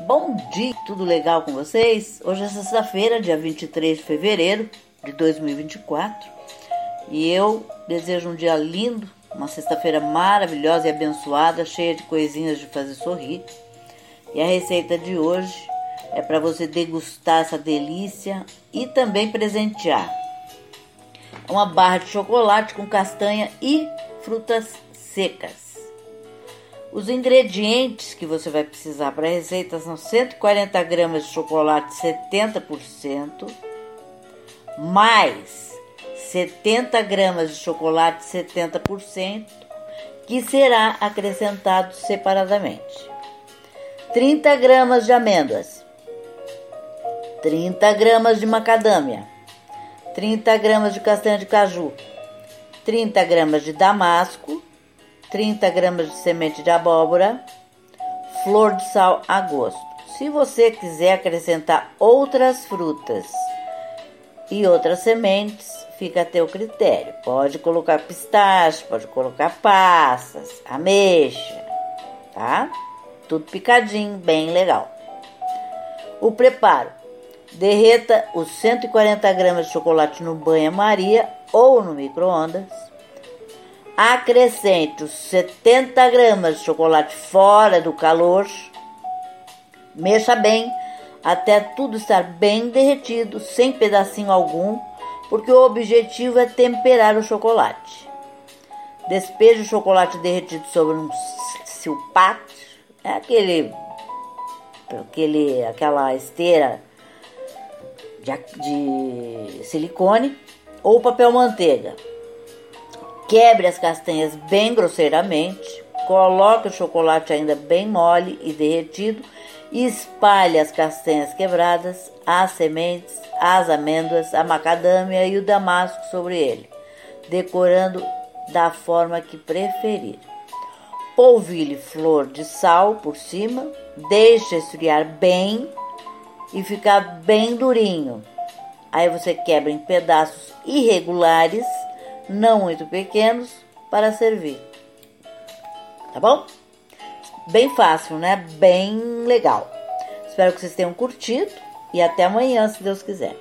Bom dia, tudo legal com vocês? Hoje é sexta-feira, dia 23 de fevereiro de 2024 e eu desejo um dia lindo, uma sexta-feira maravilhosa e abençoada, cheia de coisinhas de fazer sorrir. E a receita de hoje é para você degustar essa delícia e também presentear. Uma barra de chocolate com castanha e frutas secas. Os ingredientes que você vai precisar para a receita são 140 gramas de chocolate 70%, mais 70 gramas de chocolate 70%, que será acrescentado separadamente. 30 gramas de amêndoas, 30 gramas de macadâmia, 30 gramas de castanha de caju, 30 gramas de damasco, 30 gramas de semente de abóbora, flor de sal a gosto. Se você quiser acrescentar outras frutas e outras sementes, fica a teu critério. Pode colocar pistache, pode colocar passas, ameixa, tá? Tudo picadinho, bem legal. O preparo: derreta os 140 gramas de chocolate no banho-maria ou no micro-ondas Acrescente os 70 gramas de chocolate fora do calor. Mexa bem até tudo estar bem derretido, sem pedacinho algum, porque o objetivo é temperar o chocolate. Despeje o chocolate derretido sobre um silpato, é aquele, aquele, aquela esteira de, de silicone ou papel manteiga. Quebre as castanhas bem grosseiramente, coloque o chocolate ainda bem mole e derretido e espalhe as castanhas quebradas, as sementes, as amêndoas, a macadâmia e o damasco sobre ele, decorando da forma que preferir. Polvilhe flor de sal por cima, deixe esfriar bem e ficar bem durinho. Aí você quebra em pedaços irregulares não muito pequenos, para servir. Tá bom? Bem fácil, né? Bem legal. Espero que vocês tenham curtido e até amanhã, se Deus quiser.